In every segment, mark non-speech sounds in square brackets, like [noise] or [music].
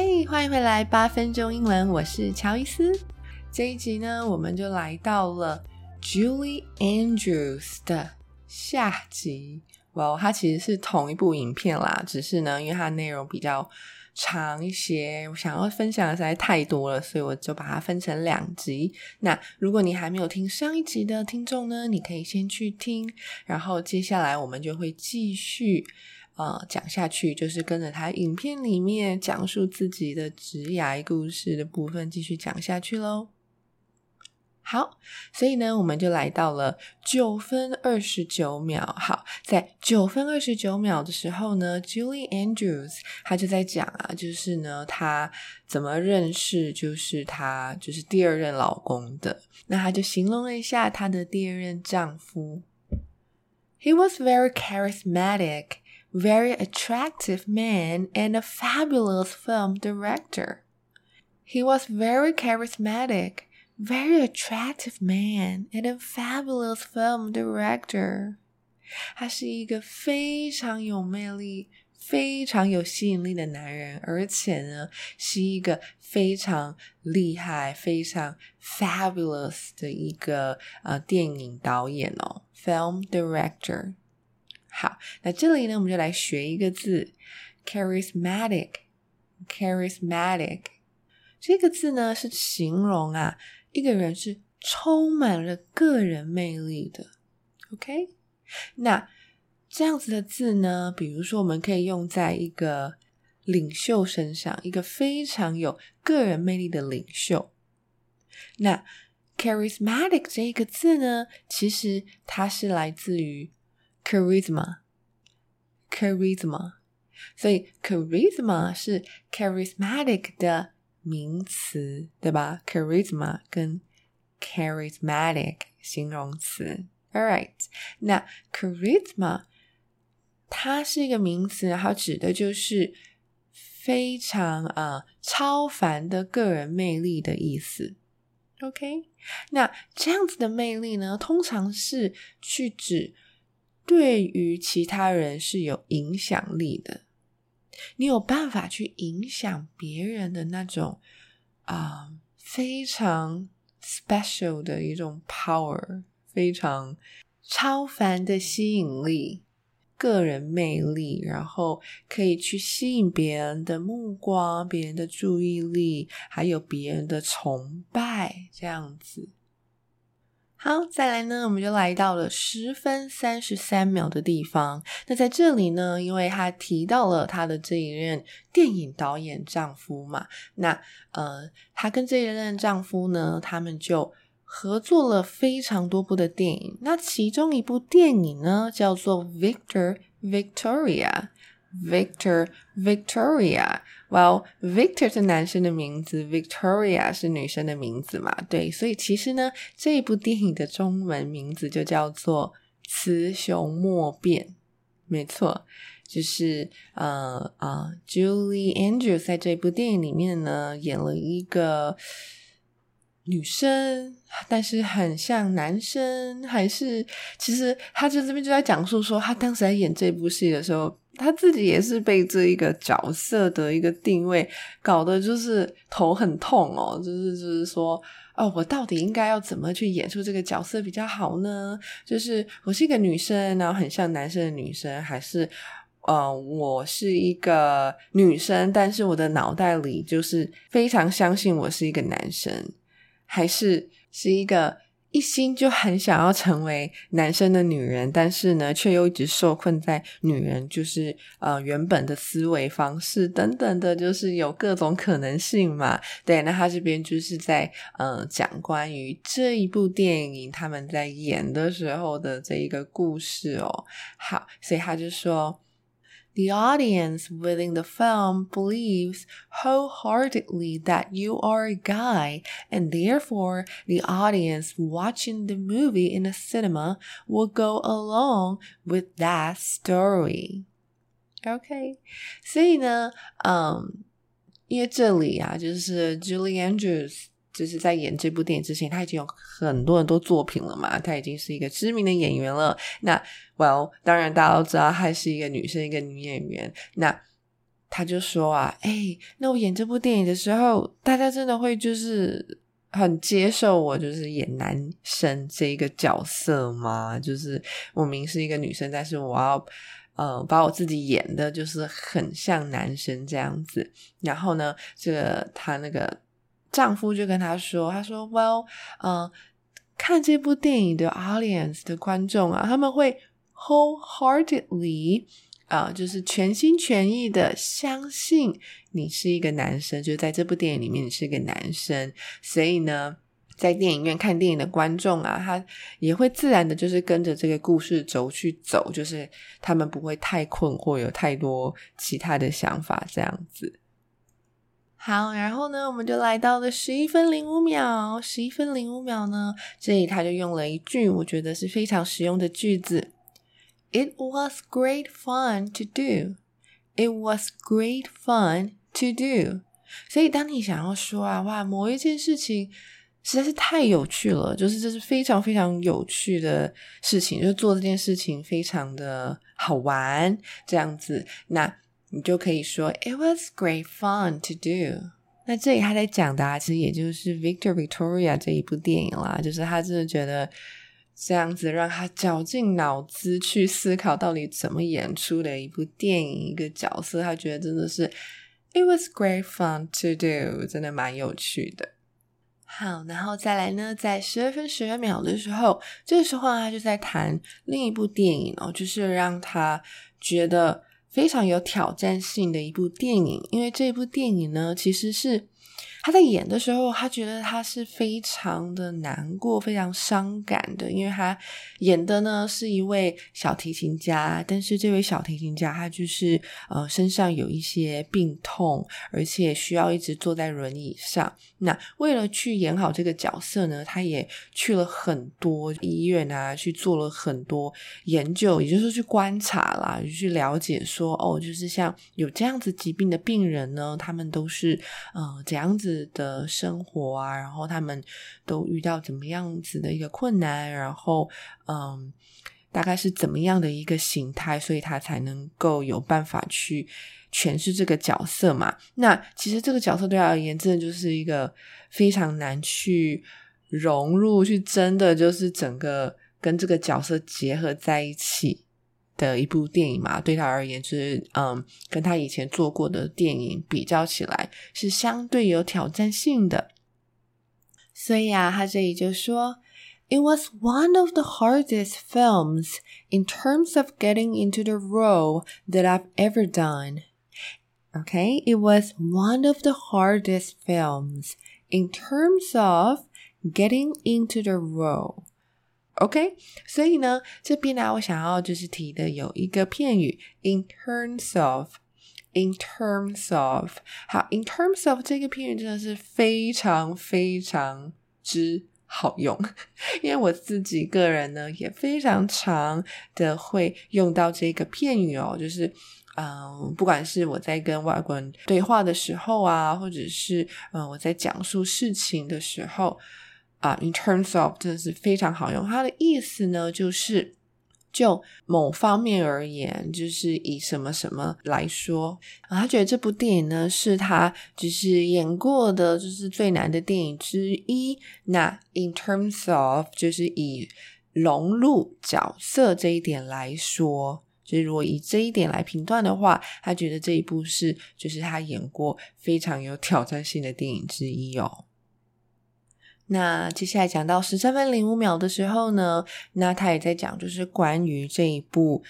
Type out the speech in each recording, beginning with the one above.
嘿，欢迎回来，八分钟英文，我是乔伊斯。这一集呢，我们就来到了 Julie Andrews 的下集。哇，它其实是同一部影片啦，只是呢，因为它内容比较长一些，我想要分享的实在太多了，所以我就把它分成两集。那如果你还没有听上一集的听众呢，你可以先去听，然后接下来我们就会继续。呃，讲下去就是跟着他影片里面讲述自己的职涯故事的部分继续讲下去喽。好，所以呢，我们就来到了九分二十九秒。好，在九分二十九秒的时候呢，Julie Andrews 她就在讲啊，就是呢，她怎么认识就是她就是第二任老公的。那她就形容了一下她的第二任丈夫，He was very charismatic。Very attractive man and a fabulous film director. He was very charismatic, very attractive man and a fabulous film director. 他是一个非常有魅力、非常有吸引力的男人，而且呢，是一个非常厉害、非常 fabulous 的一个呃电影导演哦，film director。 好，那这里呢，我们就来学一个字，charismatic。charismatic 这个字呢，是形容啊，一个人是充满了个人魅力的。OK，那这样子的字呢，比如说我们可以用在一个领袖身上，一个非常有个人魅力的领袖。那 charismatic 这个字呢，其实它是来自于。charisma，charisma，所以 charisma 是 charismatic 的名词，对吧？charisma 跟 charismatic 形容词。All right，那 charisma 它是一个名词，它指的就是非常啊、超凡的个人魅力的意思。OK，那这样子的魅力呢，通常是去指。对于其他人是有影响力的，你有办法去影响别人的那种啊、非常 special 的一种 power，非常超凡的吸引力、个人魅力，然后可以去吸引别人的目光、别人的注意力，还有别人的崇拜，这样子。好，再来呢，我们就来到了十分三十三秒的地方。那在这里呢，因为她提到了她的这一任电影导演丈夫嘛，那呃，她跟这一任丈夫呢，他们就合作了非常多部的电影。那其中一部电影呢，叫做《Victor Victoria》。Victor Victoria。Well, Victor 是男生的名字，Victoria 是女生的名字嘛？对，所以其实呢，这部电影的中文名字就叫做《雌雄莫辨》。没错，就是呃呃，Julie Andrews 在这部电影里面呢，演了一个女生，但是很像男生，还是其实他就这边就在讲述说，他当时在演这部戏的时候。他自己也是被这一个角色的一个定位搞得就是头很痛哦，就是就是说，哦，我到底应该要怎么去演出这个角色比较好呢？就是我是一个女生，然后很像男生的女生，还是呃，我是一个女生，但是我的脑袋里就是非常相信我是一个男生，还是是一个一心就很想要成为男生的女人，但是呢，却又一直受困在女人就是呃原本的思维方式等等的，就是有各种可能性嘛。对，那他这边就是在呃讲关于这一部电影他们在演的时候的这一个故事哦。好，所以他就说。The audience within the film believes wholeheartedly that you are a guy, and therefore the audience watching the movie in the cinema will go along with that story. OK，所以呢，嗯，因为这里啊，就是 Julie Andrews。 就是在演这部电影之前，他已经有很多很多作品了嘛，他已经是一个知名的演员了。那，Well，当然大家都知道，她是一个女生，一个女演员。那他就说啊，哎，那我演这部电影的时候，大家真的会就是很接受我就是演男生这一个角色吗？就是我明是一个女生，但是我要呃把我自己演的就是很像男生这样子。然后呢，这个他那个。丈夫就跟她说：“他说，Well，嗯、看这部电影的 audience 的观众啊，他们会 wholeheartedly 啊、就是全心全意的相信你是一个男生，就在这部电影里面你是一个男生，所以呢，在电影院看电影的观众啊，他也会自然的，就是跟着这个故事轴去走，就是他们不会太困惑，有太多其他的想法，这样子。”好，然后呢，我们就来到了十一分零五秒。十一分零五秒呢，这里他就用了一句我觉得是非常实用的句子：“It was great fun to do. It was great fun to do.” 所以，当你想要说啊，哇，某一件事情实在是太有趣了，就是这是非常非常有趣的事情，就做这件事情非常的好玩，这样子，那。你就可以说，It was great fun to do。那这里他在讲的啊，其实也就是 Victor Victoria 这一部电影啦，就是他真的觉得这样子让他绞尽脑汁去思考到底怎么演出的一部电影一个角色，他觉得真的是 It was great fun to do，真的蛮有趣的。好，然后再来呢，在十二分十二秒的时候，这个时候他就在谈另一部电影哦，就是让他觉得。非常有挑战性的一部电影，因为这部电影呢，其实是。他在演的时候，他觉得他是非常的难过、非常伤感的，因为他演的呢是一位小提琴家，但是这位小提琴家他就是呃身上有一些病痛，而且需要一直坐在轮椅上。那为了去演好这个角色呢，他也去了很多医院啊，去做了很多研究，也就是去观察啦，就去了解说哦，就是像有这样子疾病的病人呢，他们都是呃怎样子。的生活啊，然后他们都遇到怎么样子的一个困难，然后嗯，大概是怎么样的一个形态，所以他才能够有办法去诠释这个角色嘛。那其实这个角色对他而言，真的就是一个非常难去融入，去真的就是整个跟这个角色结合在一起。的一部电影嘛，对他而言，就是嗯，跟他以前做过的电影比较起来，是相对有挑战性的。所以啊，他这里就说，It was one of the hardest films in terms of getting into the role that I've ever done. Okay, it was one of the hardest films in terms of getting into the role. OK，所以呢，这边呢，我想要就是提的有一个片语，in terms of，in terms of，好，in terms of 这个片语真的是非常非常之好用，[laughs] 因为我自己个人呢也非常常的会用到这个片语哦，就是嗯、不管是我在跟外国人对话的时候啊，或者是嗯、我在讲述事情的时候。啊、，in terms of 真的是非常好用。它的意思呢，就是就某方面而言，就是以什么什么来说啊，他觉得这部电影呢是他就是演过的，就是最难的电影之一。那 in terms of 就是以融入角色这一点来说，就是如果以这一点来评断的话，他觉得这一部是就是他演过非常有挑战性的电影之一哦。那接下来讲到十三分零五秒的时候呢，那他也在讲，就是关于这一部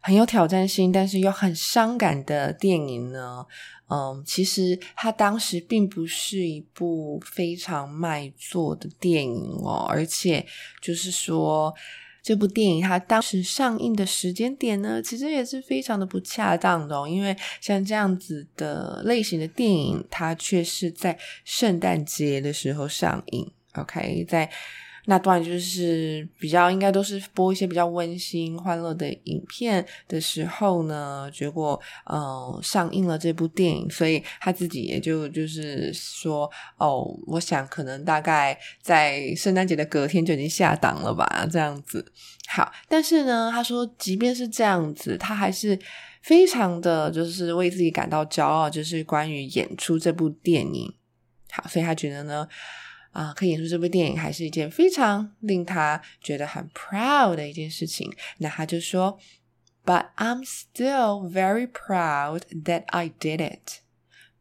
很有挑战性，但是又很伤感的电影呢。嗯，其实他当时并不是一部非常卖座的电影哦，而且就是说，这部电影它当时上映的时间点呢，其实也是非常的不恰当的哦，因为像这样子的类型的电影，它却是在圣诞节的时候上映。OK，在那段就是比较应该都是播一些比较温馨欢乐的影片的时候呢，结果呃上映了这部电影，所以他自己也就就是说哦，我想可能大概在圣诞节的隔天就已经下档了吧，这样子。好，但是呢，他说即便是这样子，他还是非常的就是为自己感到骄傲，就是关于演出这部电影。好，所以他觉得呢。啊，可以演出这部电影还是一件非常令他觉得很 proud 的一件事情。那他就说，But I'm still very proud that I did it.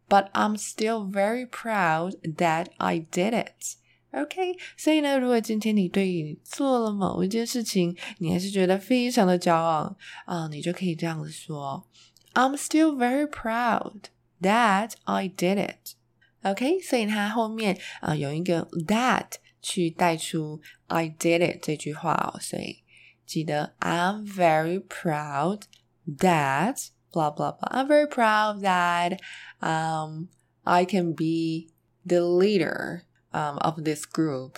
But I'm still very proud that I did it. OK，所以呢，如果今天你对于你做了某一件事情，你还是觉得非常的骄傲啊，你就可以这样子说，I'm still very proud that I did it. OK，所以它后面啊、呃、有一个 that 去带出 I did it 这句话哦，所以记得 I'm very proud that blah blah blah. I'm very proud that um I can be the leader um of this group，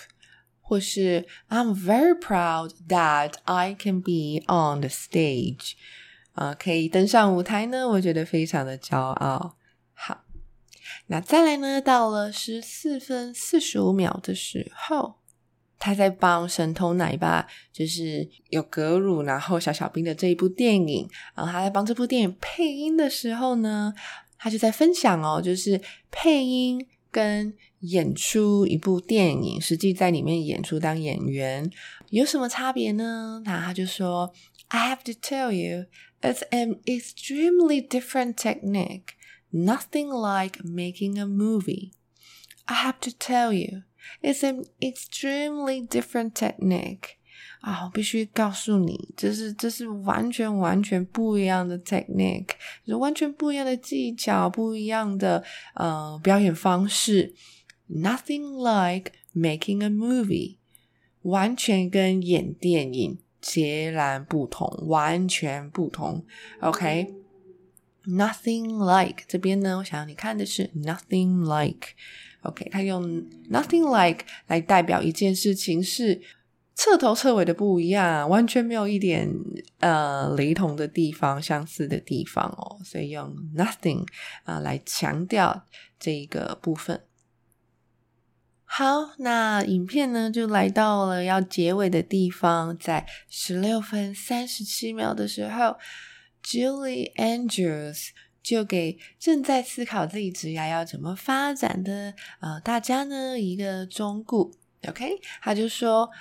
或是 I'm very proud that I can be on the stage，啊、呃，可以登上舞台呢，我觉得非常的骄傲。 那再来呢？到了十四分四十五秒的时候，他在帮神偷奶爸，就是有格鲁，然后小小兵的这一部电影，然后他在帮这部电影配音的时候呢，他就在分享哦，就是配音跟演出一部电影，实际在里面演出当演员有什么差别呢？那他就说：“I have to tell you, it's an extremely different technique.” Nothing like making a movie. I have to tell you, it's an extremely different technique. 啊，我必须告诉你，这是这是完全完全不一样的 technique，就是完全不一样的技巧，不一样的呃表演方式。Nothing like making a movie，完全跟演电影截然不同，完全不同。OK。 Nothing like 这边呢，我想要你看的是 nothing like。OK，他用 nothing like 来代表一件事情是彻头彻尾的不一样，完全没有一点呃雷同的地方、相似的地方哦，所以用 nothing 啊、呃、来强调这一个部分。好，那影片呢就来到了要结尾的地方，在十六分三十七秒的时候。Julie Andrews 就给正在思考自己职业要怎么发展的呃大家呢一个忠告，OK？他就说：“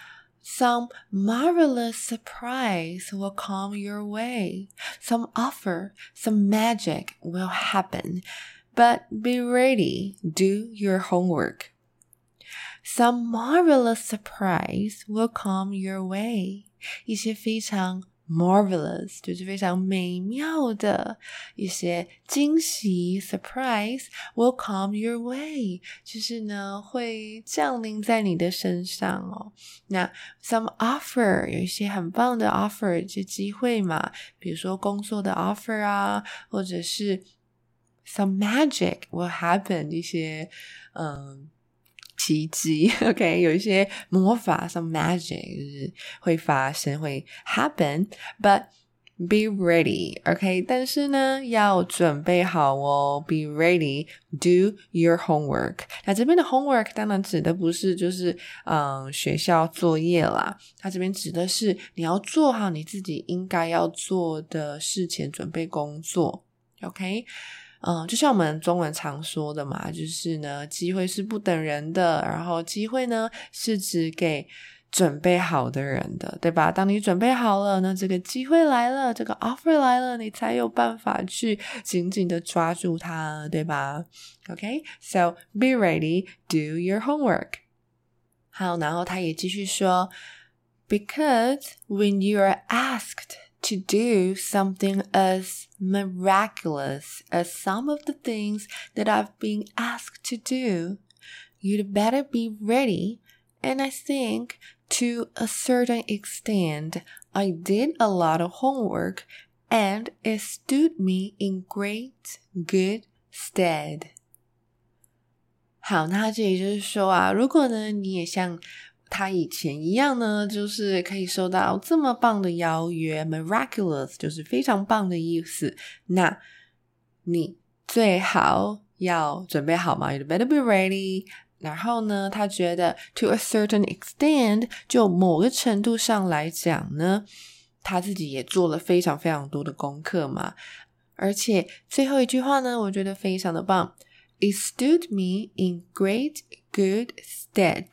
Some marvelous surprise will come your way. Some offer, some magic will happen. But be ready, do your homework. Some marvelous surprise will come your way.” 一些非常 Marvelous 就是非常美妙的一些惊喜，surprise will come your way，就是呢会降临在你的身上哦。那 some offer 有一些很棒的 offer，一些机会嘛，比如说工作的 offer 啊，或者是 some magic will happen 一些嗯。奇迹，[laughs] OK，有一些魔法，some magic 就是会发生，会 happen，but be ready，OK，但是呢，要准备好哦，be ready，do your homework。那这边的 homework 当然指的不是就是嗯学校作业啦，它这边指的是你要做好你自己应该要做的事前准备工作，OK。嗯，就像我们中文常说的嘛，就是呢，机会是不等人的，然后机会呢是指给准备好的人的，对吧？当你准备好了，那这个机会来了，这个 offer 来了，你才有办法去紧紧的抓住它，对吧？OK，so be ready, do your homework. 好，然后他也继续说，Because when you are asked to do something as miraculous as some of the things that I've been asked to do, you'd better be ready. And I think to a certain extent, I did a lot of homework and it stood me in great good stead. 好，那这里就是说啊，如果呢，你也像 他以前一样呢，就是可以收到这么棒的邀约，miraculous 就是非常棒的意思。那你最好要准备好嘛，you better be ready。然后呢，他觉得 to a certain extent，就某个程度上来讲呢，他自己也做了非常非常多的功课嘛。而且最后一句话呢，我觉得非常的棒。It stood me in great good stead.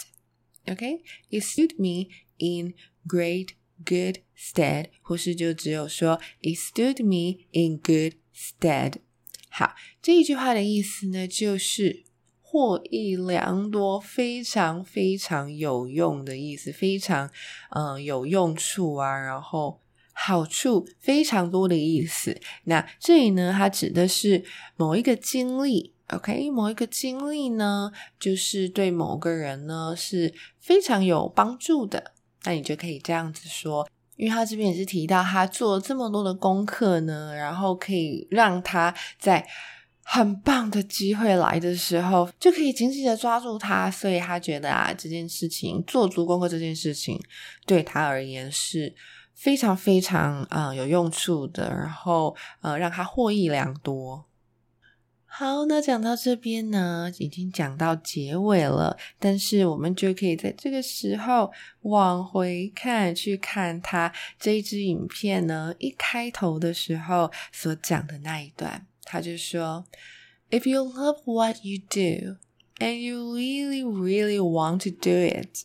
Okay, it stood me in great good stead. 或是就只有说 It stood me in good stead. 好，这一句话的意思呢，就是获益良多，非常非常有用的意思，非常嗯有用处啊，然后好处非常多的意思。那这里呢，它指的是某一个经历。OK，某一个经历呢，就是对某个人呢是非常有帮助的。那你就可以这样子说，因为他这边也是提到他做了这么多的功课呢，然后可以让他在很棒的机会来的时候，就可以紧紧的抓住他。所以他觉得啊，这件事情做足功课这件事情对他而言是非常非常啊、有用处的，然后呃让他获益良多。好，那讲到这边呢，已经讲到结尾了，但是我们就可以在这个时候往回看，去看他这一支影片呢，一开头的时候所讲的那一段，他就说：“If you love what you do and you really, really want to do it,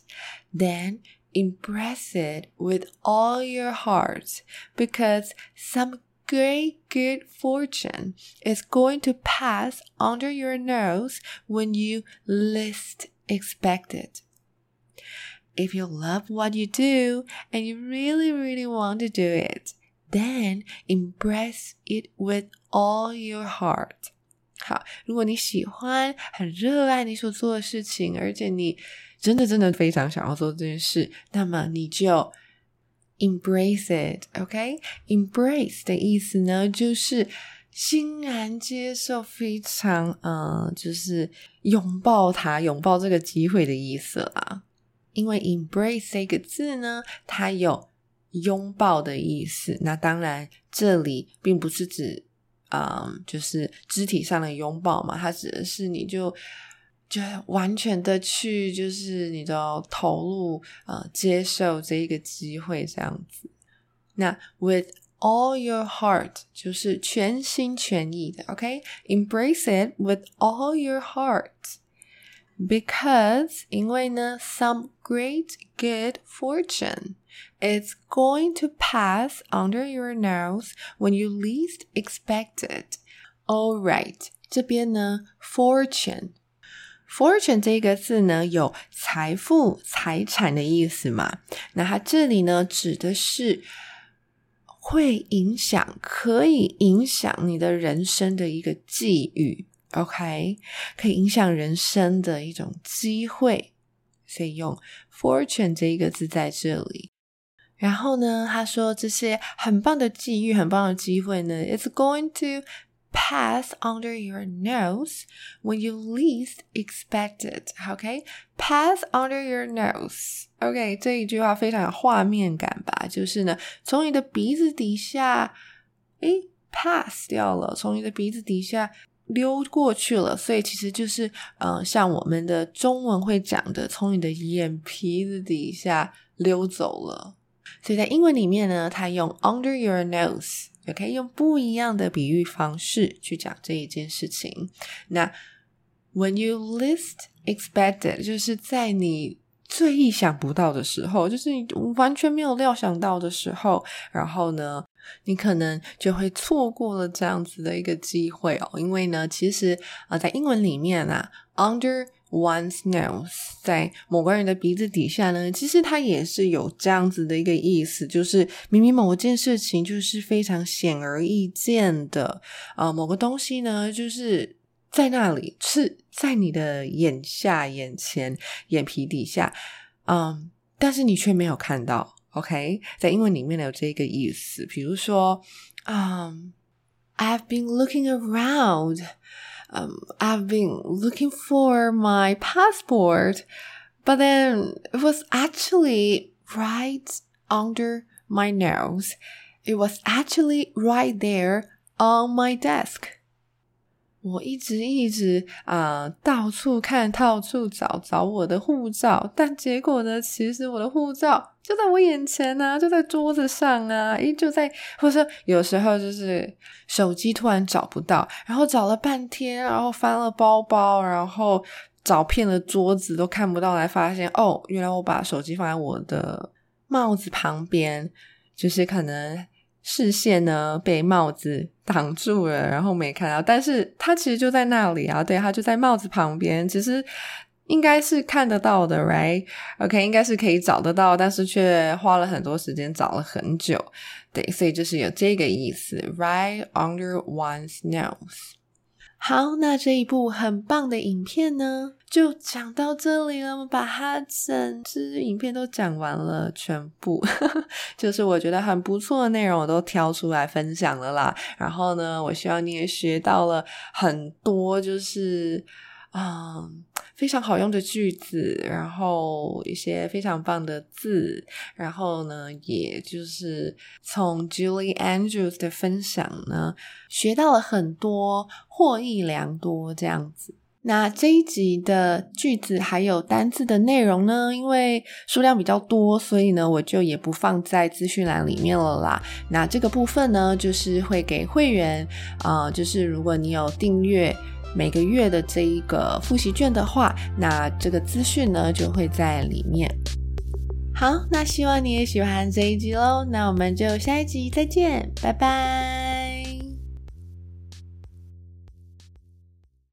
then embrace it with all your heart, because some Great good fortune is going to pass under your nose when you least expect it. If you love what you do and you really, really want to do it, then embrace it with all your heart. 好，如果你喜欢、很热爱你所做的事情，而且你真的真的非常想要做这件事，那么你就 Embrace it, OK? Embrace 的意思呢，就是欣然接受，非常呃，就是拥抱它，拥抱这个机会的意思啦。因为 embrace 这个字呢，它有拥抱的意思。那当然，这里并不是指啊、呃，就是肢体上的拥抱嘛，它指的是你就。就完全的去，就是你都要投入，呃，接受这一个机会这样子。那 with all your heart 就是全心全意的，OK？Embrace it with all your heart，because 因为呢，some great good fortune is going to pass under your nose when you least expect it. All right，这边呢，fortune。 Fortune 这个字呢，有财富、财产的意思嘛？那它这里呢，指的是会影响、可以影响你的人生的一个际遇，OK？可以影响人生的一种机会，所以用 Fortune 这一个字在这里。然后呢，他说这些很棒的际遇、很棒的机会呢，It's going to Pass under your nose when you least expect it. OK, pass under your nose. OK，这一句话非常有画面感吧？就是呢，从你的鼻子底下，诶，pass 掉了，从你的鼻子底下溜过去了。所以其实就是，嗯、像我们的中文会讲的，从你的眼皮子底下溜走了。所以在英文里面呢，它用 under your nose。可以用不一样的比喻方式去讲这一件事情。那 when you least expected，就是在你最意想不到的时候，就是你完全没有料想到的时候，然后呢，你可能就会错过了这样子的一个机会哦。因为呢，其实啊、在英文里面啊，under one's nose，在某个人的鼻子底下呢，其实它也是有这样子的一个意思，就是明明某件事情就是非常显而易见的啊、某个东西呢，就是在那里，是在你的眼下、眼前、眼皮底下，嗯，但是你却没有看到。OK，在英文里面有这个意思，比如说，嗯，I've been looking around。Um, I've been looking for my passport, but then it was actually right under my nose. It was actually right there on my desk. 我一直一直啊、到处看，到处找找我的护照，但结果呢，其实我的护照就在我眼前呢、啊，就在桌子上啊，诶，就在，或者说有时候就是手机突然找不到，然后找了半天，然后翻了包包，然后找遍了桌子都看不到，来发现哦，原来我把手机放在我的帽子旁边，就是可能。视线呢被帽子挡住了，然后没看到，但是它其实就在那里啊，对，它就在帽子旁边，其实应该是看得到的，right？OK，应该是可以找得到，但是却花了很多时间找了很久，对，所以就是有这个意思，right under one's nose。好，那这一部很棒的影片呢，就讲到这里了。我们把它整支影片都讲完了，全部 [laughs] 就是我觉得很不错的内容，我都挑出来分享了啦。然后呢，我希望你也学到了很多，就是。嗯，非常好用的句子，然后一些非常棒的字，然后呢，也就是从 Julie Andrews 的分享呢，学到了很多，获益良多这样子。那这一集的句子还有单字的内容呢，因为数量比较多，所以呢，我就也不放在资讯栏里面了啦。那这个部分呢，就是会给会员啊、呃，就是如果你有订阅。每个月的这一个复习卷的话，那这个资讯呢就会在里面。好，那希望你也喜欢这一集喽。那我们就下一集再见，拜拜。